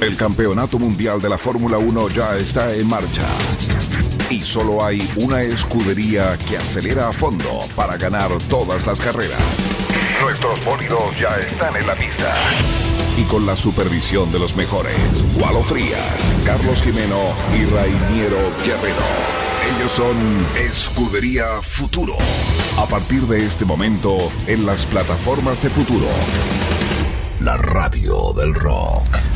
El Campeonato Mundial de la Fórmula 1 ya está en marcha. Y solo hay una escudería que acelera a fondo para ganar todas las carreras. Nuestros bólidos ya están en la pista. Y con la supervisión de los mejores, Gualo Frías, Carlos Jimeno y Rainiero Guerrero. Ellos son Escudería Futuro. A partir de este momento, en las plataformas de Futuro. La radio del rock.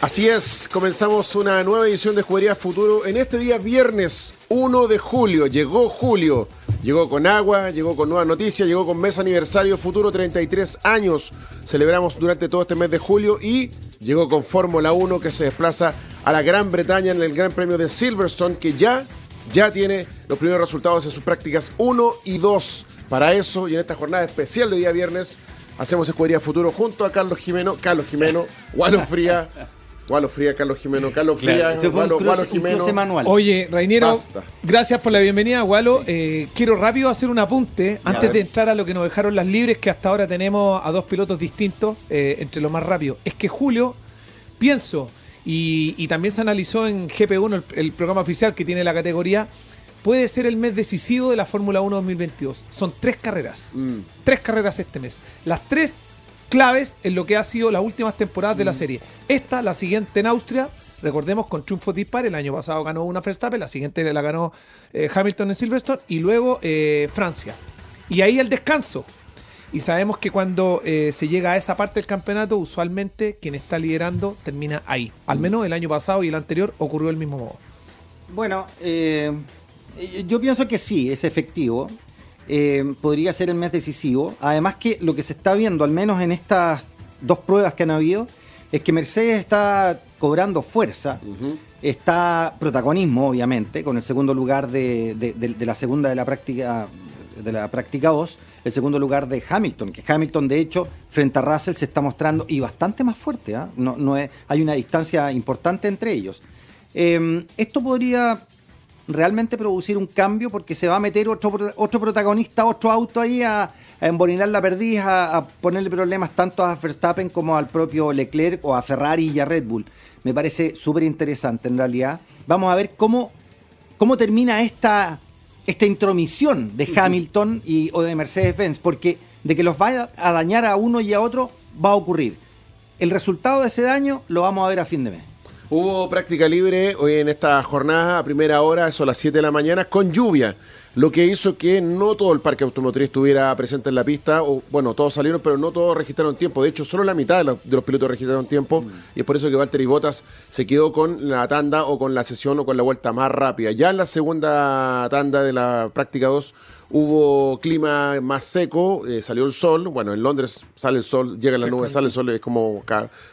Así es, comenzamos una nueva edición de Jugaría Futuro en este día viernes 1 de julio. Llegó julio, llegó con agua, llegó con nuevas noticias, llegó con mes aniversario Futuro 33 años. Celebramos durante todo este mes de julio y llegó con Fórmula 1 que se desplaza a la Gran Bretaña en el Gran Premio de Silverstone que ya, ya tiene los primeros resultados en sus prácticas 1 y 2. Para eso y en esta jornada especial de día viernes hacemos Escudería Futuro junto a Carlos Jimeno, Carlos Jimeno, Gualo Fría, Gualo Fría, Carlos Jimeno, Carlos Fría, Gualo, Gualo Jimeno. Oye, Rainiero, gracias por la bienvenida, Gualo. Eh, quiero rápido hacer un apunte antes de entrar a lo que nos dejaron las libres, que hasta ahora tenemos a dos pilotos distintos, eh, entre lo más rápido. Es que Julio, pienso, y, también se analizó en GP1, el, el programa oficial que tiene la categoría, puede ser el mes decisivo de la Fórmula 1 2022. Son tres carreras. Mm. Tres carreras este mes. Las tres claves en lo que ha sido las últimas temporadas de la serie. Esta, la siguiente en Austria, recordemos con triunfo dispar, el año pasado ganó una Verstappen, la siguiente la ganó eh, Hamilton en Silverstone y luego eh, Francia. Y ahí el descanso. Y sabemos que cuando eh, se llega a esa parte del campeonato, usualmente quien está liderando termina ahí. Al menos el año pasado y el anterior ocurrió el mismo modo. Bueno, yo pienso que sí, es efectivo. Eh, podría ser el mes decisivo. Además que lo que se está viendo, al menos en estas dos pruebas que han habido, es que Mercedes está cobrando fuerza, está protagonismo, obviamente, con el segundo lugar de, de- de- de la segunda de la práctica de la práctica 2, el segundo lugar de Hamilton, que Hamilton de hecho frente a Russell se está mostrando y bastante más fuerte, ¿ah? no, no es, hay una distancia importante entre ellos. Eh, esto podría realmente producir un cambio porque se va a meter otro, otro protagonista, otro auto ahí a, a embolinar la perdiz, a, a ponerle problemas tanto a Verstappen como al propio Leclerc o a Ferrari y a Red Bull. Me parece súper interesante en realidad. Vamos a ver cómo, cómo termina esta, esta intromisión de Hamilton y, o de Mercedes-Benz, porque de que los vaya a dañar a uno y a otro va a ocurrir. El resultado de ese daño lo vamos a ver a fin de mes. Hubo práctica libre hoy en esta jornada a primera hora, eso a las 7 de la mañana, con lluvia, lo que hizo que no todo el parque automotriz estuviera presente en la pista, o bueno, todos salieron, pero no todos registraron tiempo. De hecho, solo la mitad de los, pilotos registraron tiempo, y es por eso que Valtteri Bottas se quedó con la tanda o con la sesión o con la vuelta más rápida. Ya en la segunda tanda de la práctica 2 hubo clima más seco, eh, salió el sol, bueno, en Londres sale el sol, llega la nube, sale el sol, es como,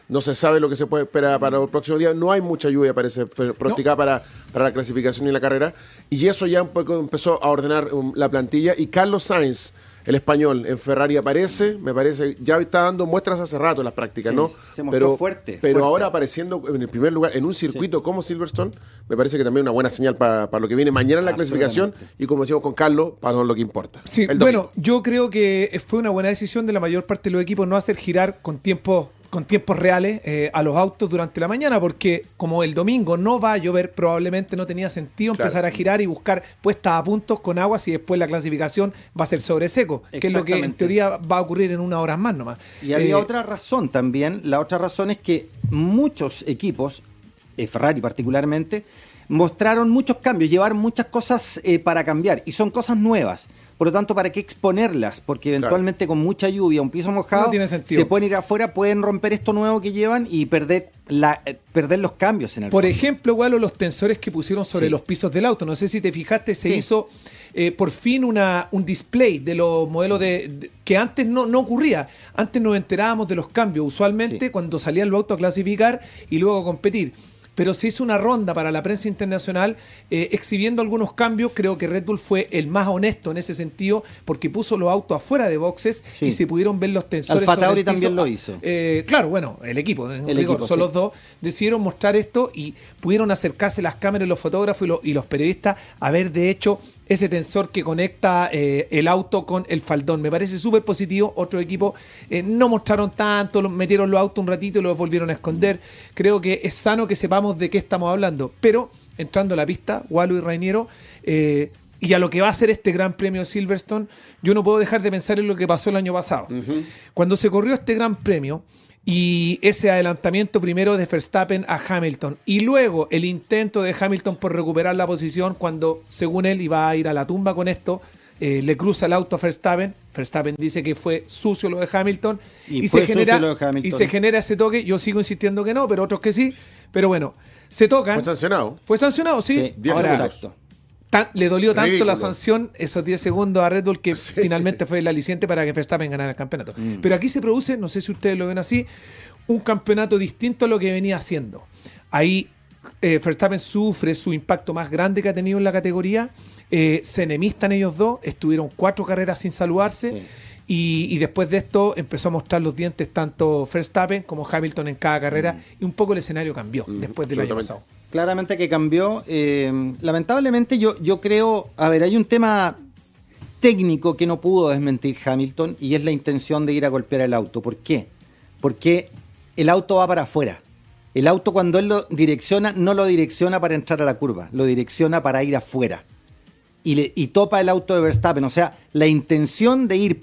no se sabe lo que se puede esperar para los próximos días, no hay mucha lluvia parece pr- pronosticada para, para la clasificación y la carrera, y eso ya un poco empezó a ordenar um, la plantilla, y Carlos Sainz, el español, en Ferrari aparece, me parece, ya está dando muestras hace rato en las prácticas, Sí, ¿no? se mostró fuerte, Pero fuerte. ahora apareciendo en el primer lugar en un circuito como Silverstone, me parece que también una buena señal para lo que viene mañana en la clasificación, y como decíamos con Carlos, para lo que importa. Sí, bueno, yo creo que fue una buena decisión de la mayor parte de los equipos no hacer girar con tiempos con tiempos reales eh, a los autos durante la mañana, porque como el domingo no va a llover, probablemente no tenía sentido Claro. empezar a girar y buscar puestas a puntos con agua si después la clasificación va a ser sobre seco, que es lo que en teoría va a ocurrir en unas horas más nomás. Y había Eh, otra razón también. La otra razón es que muchos equipos, eh, Ferrari particularmente, mostraron muchos cambios, llevaron muchas cosas eh, para cambiar y son cosas nuevas. Por lo tanto, ¿para qué exponerlas? Porque eventualmente con mucha lluvia, un piso mojado, No tiene sentido. se pueden ir afuera, pueden romper esto nuevo que llevan y perder, la, eh, perder los cambios en el Por fondo. ejemplo, Gualo, los tensores que pusieron sobre Sí. los pisos del auto. No sé si te fijaste, se Sí. hizo eh, por fin una, un display de los modelos de, de- que antes no, no ocurría. Antes nos enterábamos de los cambios, usualmente Sí. cuando salían los autos a clasificar y luego a competir. Pero se hizo una ronda para la prensa internacional eh, exhibiendo algunos cambios. Creo que Red Bull fue el más honesto en ese sentido porque puso los autos afuera de boxes Sí. y se pudieron ver los tensores. Alfa Tauri también lo hizo. Eh, claro, bueno, el equipo, El rigor, equipo, son sí. los dos, decidieron mostrar esto y pudieron acercarse las cámaras, los fotógrafos y, los- y los periodistas a ver, de hecho, ese tensor que conecta eh, el auto con el faldón. Me parece súper positivo. Otros equipos eh, no mostraron tanto, metieron los autos un ratito y los volvieron a esconder. Creo que es sano que sepamos de qué estamos hablando. Pero entrando a la pista, Walu y Rainiero, eh, y a lo que va a ser este Gran Premio Silverstone, yo no puedo dejar de pensar en lo que pasó el año pasado. Cuando se corrió este Gran Premio y ese adelantamiento primero de Verstappen a Hamilton y luego el intento de Hamilton por recuperar la posición cuando, según él, iba a ir a la tumba con esto, eh, le cruza el auto a Verstappen. Verstappen dice que fue sucio lo de Hamilton Y y, fue se, genera, sucio lo de Hamilton. y se genera ese toque. Yo sigo insistiendo que no, pero otros que sí. Pero bueno, se tocan. Fue sancionado. Fue sancionado, sí. Sí, Diez Ahora, segundos. exacto. Tan- le dolió tanto Ridículo. la sanción, esos 10 segundos a Red Bull, que finalmente fue el aliciente para que Verstappen ganara el campeonato. Pero aquí se produce, no sé si ustedes lo ven así, un campeonato distinto a lo que venía haciendo. Ahí eh, Verstappen sufre su impacto más grande que ha tenido en la categoría. Eh, se enemistan ellos dos, estuvieron cuatro carreras sin saludarse. Sí. Y, y después de esto empezó a mostrar los dientes tanto Verstappen como Hamilton en cada carrera. Y un poco el escenario cambió después del año pasado. Claramente que cambió. eh, lamentablemente yo, yo creo, a ver, hay un tema técnico que no pudo desmentir Hamilton y es la intención de ir a golpear el auto. ¿Por qué? Porque el auto va para afuera. El auto cuando él lo direcciona, no lo direcciona para entrar a la curva, lo direcciona para ir afuera. Y, y topa el auto de Verstappen. O sea, la intención de ir,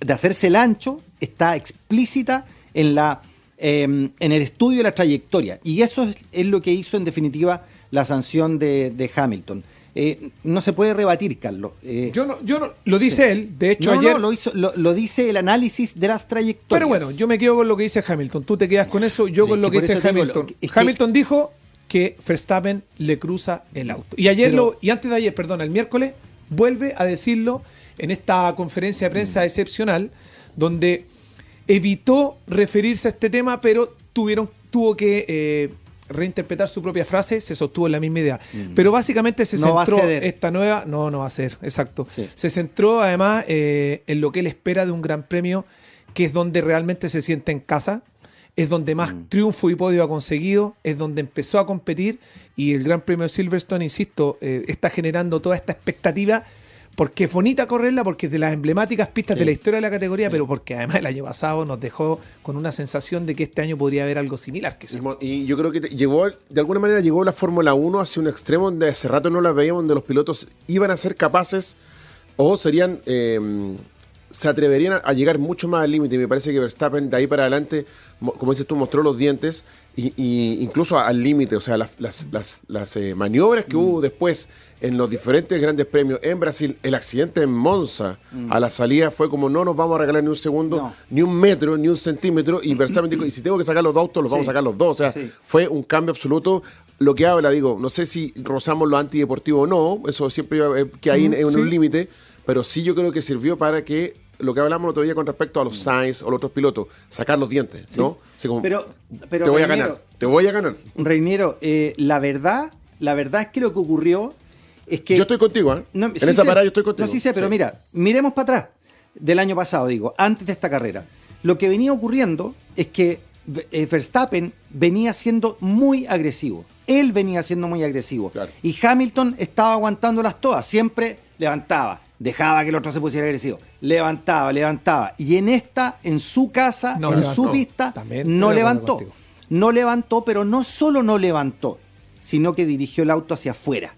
de hacerse el ancho, está explícita en la eh, en el estudio de la trayectoria. Y eso es, es lo que hizo en definitiva la sanción de, de Hamilton. Eh, no se puede rebatir, Carlos. Eh, Yo no, yo no, lo dice él, de hecho no, ayer. no, lo, hizo, lo, lo dice el análisis de las trayectorias. Pero bueno, yo me quedo con lo que dice Hamilton. Tú te quedas con eso, yo con lo que dice digo, Hamilton. lo- es que- Hamilton dijo que Verstappen le cruza el auto. Y ayer Pero- lo, y antes de ayer, perdón, el miércoles, vuelve a decirlo en esta conferencia de Mm. prensa excepcional, donde evitó referirse a este tema, pero tuvieron, tuvo que eh, reinterpretar su propia frase, se sostuvo en la misma idea. Pero básicamente se Mm. No centró esta nueva, no, no va a ser, exacto. Sí. Se centró además eh, en lo que él espera de un gran premio, que es donde realmente se siente en casa, es donde más Mm. triunfo y podio ha conseguido, es donde empezó a competir y el Gran Premio de Silverstone, insisto, eh, está generando toda esta expectativa. Porque es bonita correrla, porque es de las emblemáticas pistas Sí. de la historia de la categoría, pero porque además el año pasado nos dejó con una sensación de que este año podría haber algo similar. Que Y yo creo que te- llegó, de alguna manera llegó la Fórmula 1 hacia un extremo donde hace rato no la veíamos, donde los pilotos iban a ser capaces o serían, eh, se atreverían a, llegar mucho más al límite. Me parece que Verstappen de ahí para adelante, mo- como dices tú, mostró los dientes y, y incluso al límite, o sea, las, las, las- las, eh, maniobras que hubo después en los diferentes grandes premios en Brasil, el accidente en Monza a la salida fue como no nos vamos a regalar ni un segundo, No. ni un metro, ni un centímetro. Y Verstappen dijo, y si tengo que sacar los dos autos, los vamos a sacar los dos. O sea, Sí. fue un cambio absoluto. Lo que habla, digo, no sé si rozamos lo antideportivo o no, eso siempre eh, que hay en, en sí. un límite, pero sí yo creo que sirvió para que lo que hablamos el otro día con respecto a los Sainz o los otros pilotos, sacar los dientes, ¿no? Así como, Pero- pero, te voy a ganar, te voy a ganar. Reiniero, eh, la verdad, la verdad es que lo que ocurrió es que. yo estoy contigo, ¿eh? No, en sí esa sé. parada yo estoy contigo. No, sí sé, pero Sí. mira, miremos para atrás, del año pasado, digo, antes de esta carrera. Lo que venía ocurriendo es que eh, Verstappen venía siendo muy agresivo. Él venía siendo muy agresivo. Claro. Y Hamilton estaba aguantándolas todas. Siempre levantaba, dejaba que el otro se pusiera agresivo. Levantaba, levantaba. Y en esta, en su casa, No en levantó. su pista, También no levantó. No levantó, pero no solo no levantó, sino que dirigió el auto hacia afuera.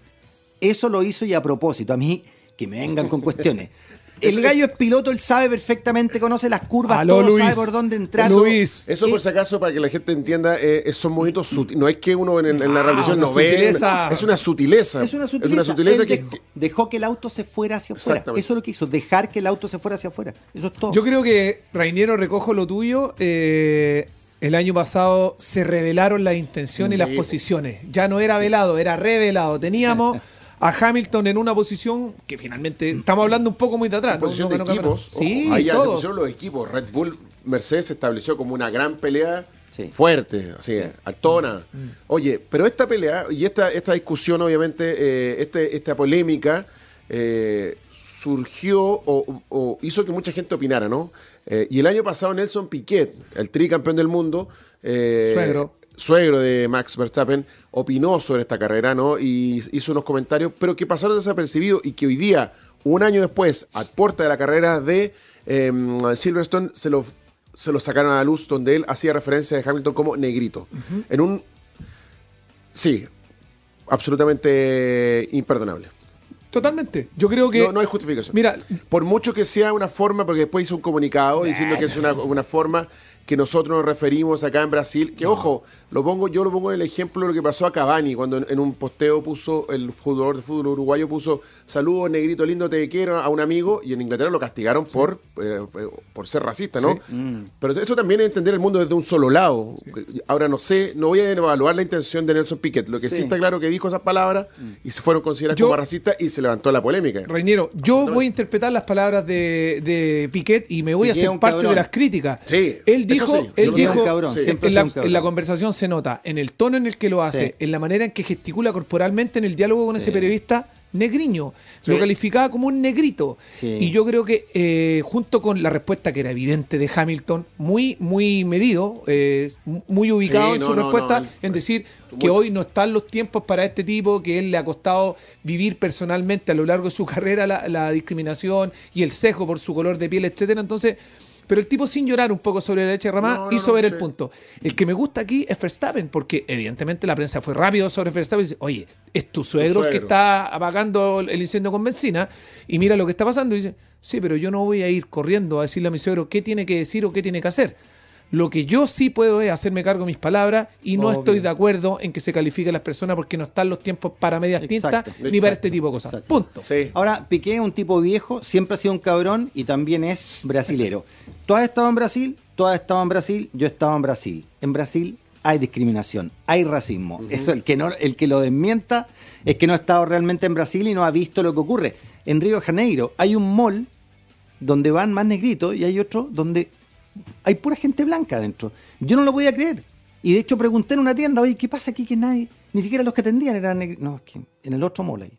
Eso lo hizo y a propósito. A mí, que me vengan con cuestiones. El gallo es piloto, él sabe perfectamente, conoce las curvas, Aló, todo, Luis. sabe por dónde entrar. Luis. Eso por Eh, si acaso, para que la gente entienda, eh, son movimientos sutiles. No es que uno en, en- en la Ah, una no ve. sutileza. Es una sutileza. Es una sutileza. sutileza Él que, dejó, dejó que el auto se fuera hacia afuera. Eso es lo que hizo, dejar que el auto se fuera hacia afuera. Eso es todo. Yo creo que, Rainiero, recojo lo tuyo. eh, el año pasado se revelaron las intenciones y las posiciones. Ya no era velado, era revelado. Teníamos a Hamilton en una posición que finalmente estamos hablando un poco muy de atrás. ¿no? posición No de equipos. Sí, ahí ya se todos. pusieron los equipos. Red Bull, Mercedes se estableció como una gran pelea Sí. fuerte, así, altona. Mm. Oye, pero esta pelea y esta, esta discusión, obviamente, eh, este, esta polémica eh, surgió o, o hizo que mucha gente opinara, ¿no? Eh, y el año pasado Nelson Piquet, el tricampeón del mundo, eh, Suegro. Suegro de Max Verstappen, opinó sobre esta carrera, ¿no? Y hizo unos comentarios, pero que pasaron desapercibidos y que hoy día, un año después, a puerta de la carrera de em, Silverstone, se lo, se lo sacaron a la luz, donde él hacía referencia de Hamilton como negrito. En un. Sí, absolutamente imperdonable. Totalmente. Yo creo que. No, no hay justificación. Mira, Por mucho que sea una forma, porque después hizo un comunicado diciendo que es una, una forma que nosotros nos referimos acá en Brasil, que ojo, lo pongo, yo lo pongo en el ejemplo de lo que pasó a Cavani, cuando en, en un posteo puso, el jugador de fútbol uruguayo puso saludos, negrito lindo, te quiero a un amigo, y en Inglaterra lo castigaron por, eh, eh, por ser racista, ¿no? Pero eso también es entender el mundo desde un solo lado. Ahora no sé, no voy a evaluar la intención de Nelson Piquet, lo que sí, Sí. está claro que dijo esas palabras y se fueron consideradas Yo- como racistas y se levantó la polémica. Reñero, yo voy a interpretar las palabras de, de Piquet y me voy a Piquet hacer parte cabrón. de las críticas. Sí, él dijo, sí, él dijo Un cabrón, sí, en, la, sido un cabrón. en la conversación se nota, en el tono en el que lo hace, Sí. en la manera en que gesticula corporalmente en el diálogo con ese periodista, negriño. Sí. Lo calificaba como un negrito. Sí. Y yo creo que eh, junto con la respuesta que era evidente de Hamilton, muy, muy medido, eh, muy ubicado Sí, en no, su no, respuesta, no, en decir que hoy no están los tiempos para este tipo, que él le ha costado vivir personalmente a lo largo de su carrera la, la discriminación y el sesgo por su color de piel, etcétera. Entonces, pero el tipo sin llorar un poco sobre la leche derramada No, no, hizo no, ver el punto. El que me gusta aquí es Verstappen, porque evidentemente la prensa fue rápido sobre Verstappen y dice, oye, es tu suegro, que suegro. está apagando el incendio con benzina y mira lo que está pasando y dice, sí, pero yo no voy a ir corriendo a decirle a mi suegro qué tiene que decir o qué tiene que hacer. Lo que yo sí puedo es hacerme cargo de mis palabras y no Obvio. estoy de acuerdo en que se califique a las personas porque no están los tiempos para medias tintas Exacto, ni para este tipo de cosas. exacto. Punto. Sí. Ahora, Piqué es un tipo viejo, siempre ha sido un cabrón y también es brasilero. Tú has estado en Brasil, tú has estado en Brasil, yo he estado en Brasil. En Brasil hay discriminación, hay racismo. Eso, el que, no, el que lo desmienta es que no ha estado realmente en Brasil y no ha visto lo que ocurre. En Río de Janeiro hay un mall donde van más negritos y hay otro donde hay pura gente blanca adentro. Yo no lo podía creer. Y de hecho pregunté en una tienda, oye, ¿qué pasa aquí que nadie, ni siquiera los que atendían eran negritos? No, es que en el otro mall ahí.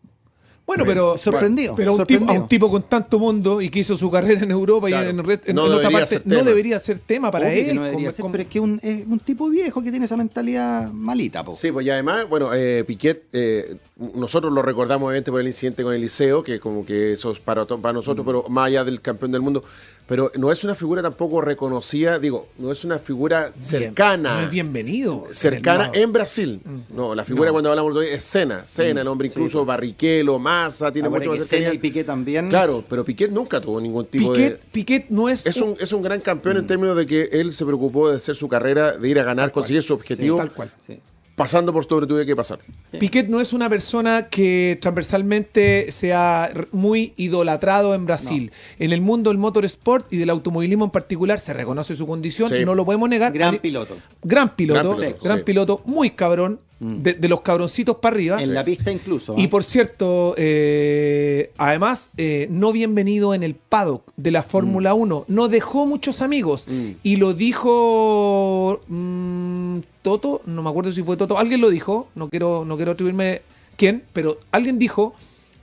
Bueno, pero Sorprendido, Pero a un, tipo, a sorprendido. un tipo con tanto mundo y que hizo su carrera en Europa Claro. y en, red- en- No en otra debería parte, ser no tema. debería ser tema para Obvio él. que no debería como- ser, como- pero es que un- es un tipo viejo que tiene esa mentalidad malita, po. Sí, pues y además, bueno, eh, Piquet, eh, nosotros lo recordamos obviamente por el incidente con el liceo, que como que eso es para, para Mm. nosotros, pero más allá del campeón del mundo, pero no es una figura tampoco reconocida, digo, no es una figura Bien- cercana. no es bienvenido. cercana en Brasil. No, la figura cuando hablamos de hoy es Cena. Cena, el hombre incluso Barrichello, Massa, tiene mucho más cercanía. y Piqué también. Claro, pero Piquet nunca tuvo ningún tipo Piquet, de... Piquet no es, Es un, es un gran campeón en términos de que él se preocupó de hacer su carrera, de ir a ganar, conseguir su objetivo, tal cual. Sí. Pasando por todo lo que tuve que pasar. Piquet no es una persona que transversalmente sea muy idolatrado en Brasil. En el mundo del motorsport y del automovilismo en particular se reconoce su condición, Sí. no lo podemos negar. Gran piloto. Gran piloto, Gran gran piloto, piloto, sí. muy cabrón, de, de los cabroncitos para arriba. En la pista incluso. Y ¿eh? por cierto, eh, además, eh, no bienvenido en el paddock de la Fórmula 1. No dejó muchos amigos. Y lo dijo mm, Toto, no me acuerdo si fue Toto, alguien lo dijo, no quiero, no quiero atribuirme quién, pero alguien dijo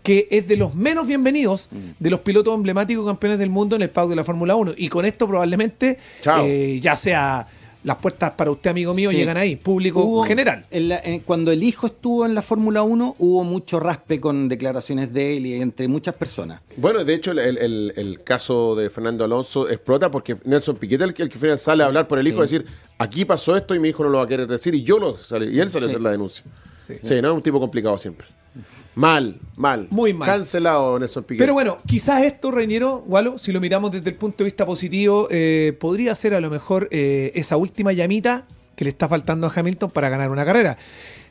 que es de los menos bienvenidos de los pilotos emblemáticos campeones del mundo en el paddock de la Fórmula 1. Y con esto probablemente, eh, ya sea las puertas para usted, amigo mío, Sí. llegan ahí, público Hubo- general. en la- en- cuando el hijo estuvo en la Fórmula 1, hubo mucho raspe con declaraciones de él y entre muchas personas. Bueno, de hecho, el, el- el caso de Fernando Alonso explota porque Nelson Piquet, el, que- el que final sale a hablar por el hijo, Sí. decir, aquí pasó esto y mi hijo no lo va a querer decir, y yo lo sale, y él sale a hacer la denuncia. Sí. Sí, ¿no? Es un tipo complicado siempre. Mal, mal. Muy mal. Cancelado Nelson Piquet. Pero bueno, quizás esto, Reñero, Gualo, si lo miramos desde el punto de vista positivo, eh, podría ser a lo mejor eh, esa última llamita que le está faltando a Hamilton para ganar una carrera.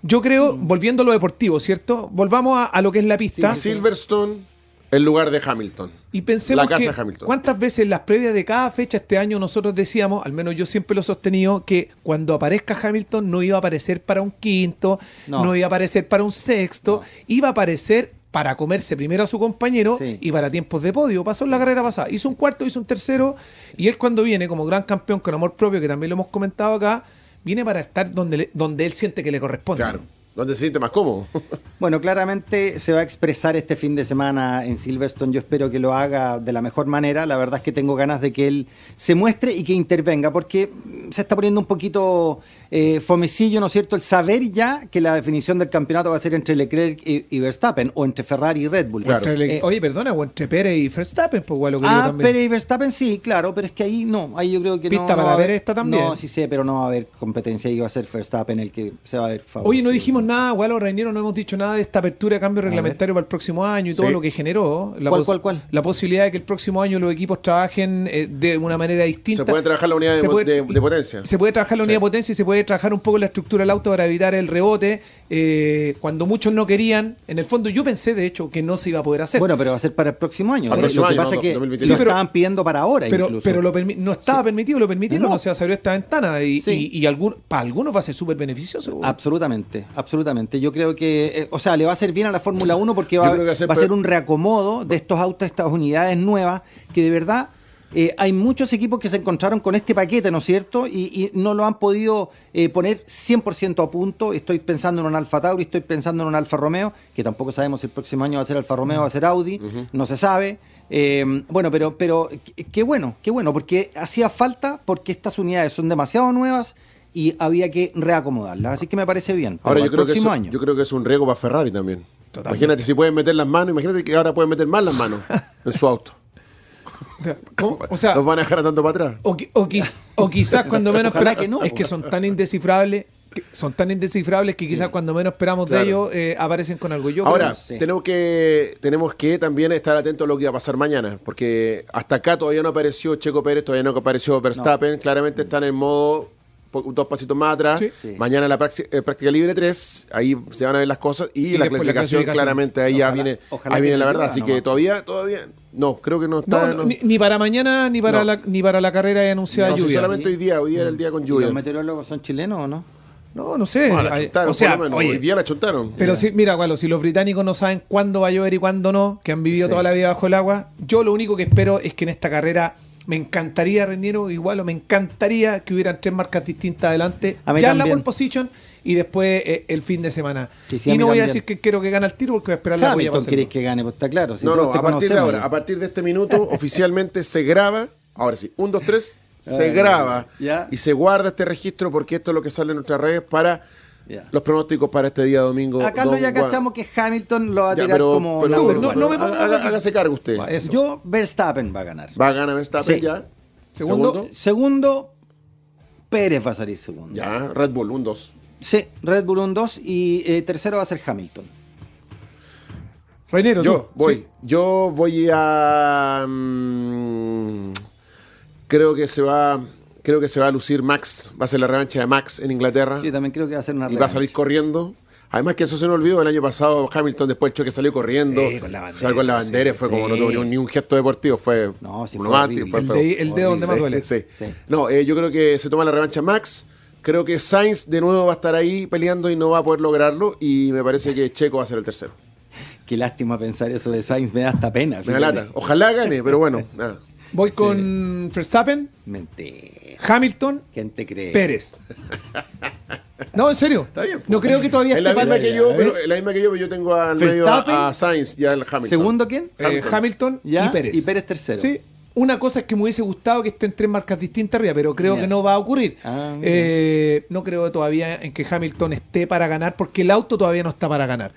Yo creo, volviendo a lo deportivo, ¿cierto? Volvamos a, a lo que es la pista. Silverstone, el lugar de Hamilton. Y pensemos La casa que de Hamilton. cuántas veces en las previas de cada fecha este año nosotros decíamos, al menos yo siempre lo he sostenido, que cuando aparezca Hamilton no iba a aparecer para un quinto, no, No. iba a aparecer para un sexto, iba a aparecer para comerse primero a su compañero Sí. y para tiempos de podio. Pasó en la carrera pasada. Hizo un cuarto, hizo un tercero y él cuando viene como gran campeón con amor propio, que también lo hemos comentado acá, viene para estar donde, le- donde él siente que le corresponde. Claro. Donde se siente más cómodo. Bueno, claramente se va a expresar este fin de semana en Silverstone. Yo espero que lo haga de la mejor manera. La verdad es que tengo ganas de que él se muestre y que intervenga, porque se está poniendo un poquito eh, fomecillo, ¿no es cierto? El saber ya que la definición del campeonato va a ser entre Leclerc y, y Verstappen, o entre Ferrari y Red Bull. Claro. Entre Le- Eh, Oye, perdona, o entre Pérez y Verstappen, pues igual lo que digo Ah, también. Pérez y Verstappen sí, claro, pero es que ahí no, ahí yo creo que Pista no, para va a haber, Pérez está también. No, sí sé, pero no va a haber competencia y va a ser Verstappen el que se va a ver favorecido. Oye, no dijimos nada, Gualo Reinero, no hemos dicho nada de esta apertura de cambio reglamentario para el próximo año y todo Sí. lo que generó. La ¿Cuál, cuál, cuál? La posibilidad de que el próximo año los equipos trabajen eh, de una manera distinta. Se puede trabajar la unidad de, Se puede- de- de potencia. Se puede trabajar la unidad de potencia y se puede trabajar un poco la estructura del auto para evitar el rebote. eh, cuando muchos no querían, en el fondo yo pensé de hecho que no se iba a poder hacer. Bueno, pero va a ser para el próximo año. Eh, próximo lo que pasa no, es que 2023. lo estaban pidiendo para ahora pero, incluso. pero lo no estaba permitido, lo permitieron, No. o sea, se abrió esta ventana y, Sí. y, y algún- para algunos va a ser súper beneficioso. Absolutamente, absolutamente. Yo creo que, eh, o sea, le va a hacer bien a la Fórmula 1 porque va, a ser ser un reacomodo de estos autos, estas unidades nuevas, que de verdad eh, hay muchos equipos que se encontraron con este paquete, ¿no es cierto? Y, y no lo han podido eh, poner 100% a punto. Estoy pensando en un Alfa Tauri, estoy pensando en un Alfa Romeo, que tampoco sabemos si el próximo año va a ser Alfa Romeo o va a ser Audi, no se sabe. Eh, bueno, pero, pero qué bueno, qué bueno, porque hacía falta, porque estas unidades son demasiado nuevas y había que reacomodarlas. Así que me parece bien. Ahora yo para creo, el que próximo eso- año. yo creo que es un riesgo para Ferrari también. Totalmente. Imagínate si pueden meter las manos, imagínate que ahora pueden meter más las manos en su auto. ¿Cómo? O sea, Los van a dejar tanto para atrás. O, o quiz- o quizás cuando menos que no, es que son tan indescifrables que son tan indescifrables que quizás cuando menos esperamos Claro. de ellos eh, aparecen con algo yo Ahora, creo- tenemos que tenemos que también estar atentos a lo que va a pasar mañana, porque hasta acá todavía no apareció Checo Pérez, todavía no apareció Verstappen, claramente están en modo dos pasitos más atrás. Sí. Sí. Mañana la eh, práctica libre 3, ahí se van a ver las cosas y, Y la, la clasificación, claramente ahí ya viene, ojalá ahí viene la verdad, así que todavía todavía no, creo que no No, está no, ni, ni para mañana ni para No. la ni para la carrera hay anunciada no, si lluvia. solamente hoy día, hoy día era el día con ¿Y lluvia. los meteorólogos son chilenos o no? No, no sé. No, la Hay- chuntaron, o sea, por lo menos. oye, hoy día la chuntaron. pero sí, mira, Gualo, si los británicos no saben cuándo va a llover y cuándo no, que han vivido Sí. toda la vida bajo el agua, yo lo único que espero es que en esta carrera me encantaría, Reniero, igual, o me encantaría que hubieran tres marcas distintas adelante, A mí ya en la pole position y después eh, el fin de semana. Sí, sí, y no voy a decir que quiero que gane el tiro porque voy a esperar la huella para Hamilton hacerlo. queréis que gane, pues está claro. si no, no, a partir de ahora, ya. a partir de este minuto, oficialmente se graba. Ahora sí, un, dos, tres, se Ah, graba ya. y se guarda este registro porque esto es lo que sale en nuestras redes para Los pronósticos para este día domingo. Acá don ya cachamos que Hamilton lo va a Ya, tirar pero- como pero- number no, no me haga- ponga haga- aquí. hágase cargo usted. Va, eso. Yo, Verstappen va a ganar. Va a ganar Verstappen Sí. ya. Segundo. Segundo, Pérez va a salir segundo. Ya, Red Bull, un 2. Sí, Red Bull un 2 y eh, tercero va a ser Hamilton. Reinero, Yo tú. voy. Sí. Yo voy a. mm, creo que se va. Creo que se va a lucir Max. Va a ser la revancha de Max en Inglaterra. Sí, también creo que va a ser una y va a salir revancha. corriendo. Además que eso se me olvidó, el año pasado Hamilton después del choque salió corriendo, Sí, con la bandera, salió con la bandera, fue como no tuvo ni un, gesto deportivo, fue No, sí, un fue El, de- el dedo donde más duele. sí. Sí. No, eh, yo creo que se toma la revancha Max. Creo que Sainz de nuevo va a estar ahí peleando y no va a poder lograrlo. Y me parece que Checo va a ser el tercero. Qué lástima pensar eso de Sainz, me da hasta pena. Me da lata. Ojalá gane, pero bueno, nada. Voy con Verstappen, Mentira. Hamilton, ¿Quién te cree? Pérez. No, en serio. Está bien, po. No creo que todavía Es la esté misma para- que yo, pero es la misma que yo, pero yo tengo al medio Verstappen. a, a Sainz y al Hamilton. ¿Segundo quién? Eh, Hamilton. Hamilton Ya, y Pérez. y Pérez tercero. Sí. Una cosa es que me hubiese gustado que estén tres marcas distintas arriba, pero creo Ya. que no va a ocurrir. Ah, mira. Eh, no creo todavía en que Hamilton esté para ganar, porque el auto todavía no está para ganar.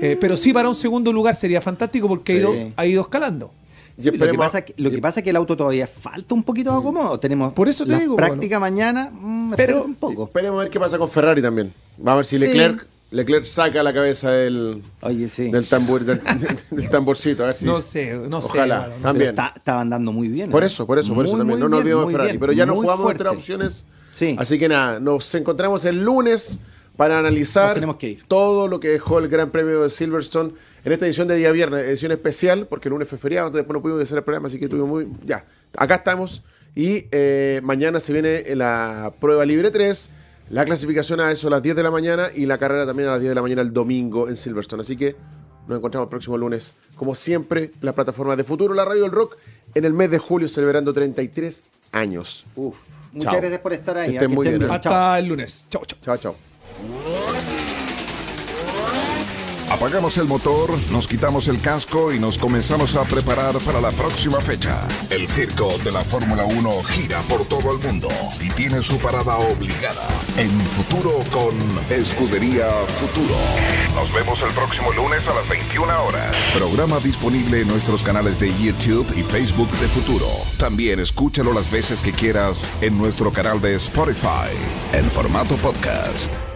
Eh, pero sí para un segundo lugar sería fantástico porque ha, ido, Sí. ha ido escalando. Sí, lo, que pasa, que- lo que pasa es que el auto todavía falta un poquito de acomodo. Tenemos Por eso te la digo, práctica mañana, mm, Pero- espérate un poco. Esperemos a ver qué pasa con Ferrari también. Vamos a ver si Sí. Leclerc, Leclerc saca la cabeza del, Oye, sí. del, tambor, del, del tamborcito. A ver si, No sé, no sé, Ojalá, mano, no también. Está- estaban dando muy bien. Por ¿eh? eso, por eso, por eso también. No nos olvidemos Ferrari. bien, Pero ya nos jugamos fuerte. otras opciones. Sí. Así que nada, nos encontramos el lunes para analizar que ir. todo lo que dejó el Gran Premio de Silverstone en esta edición de día viernes, edición especial, porque el lunes fue feriado, entonces después no pudimos hacer el programa, así que tuvimos muy. Ya, acá estamos. Y eh, mañana se viene la prueba libre 3, la clasificación a eso a las 10 de la mañana y la carrera también a las 10 de la mañana el domingo en Silverstone. Así que nos encontramos el próximo lunes, como siempre, en la plataforma de Futuro, la radio del rock, en el mes de julio, celebrando 33 años. Uf, muchas Chao. gracias por estar ahí. ¿eh? estén muy bien, ¿eh? Hasta el lunes. Chau, chau. Chao, chao. Apagamos el motor, nos quitamos el casco y nos comenzamos a preparar para la próxima fecha. El circo de la Fórmula 1 gira por todo el mundo y tiene su parada obligada en futuro con Escudería Futuro. Nos vemos el próximo lunes a las 21 horas. Programa disponible en nuestros canales de YouTube y Facebook de Futuro. También escúchalo las veces que quieras en nuestro canal de Spotify en formato podcast.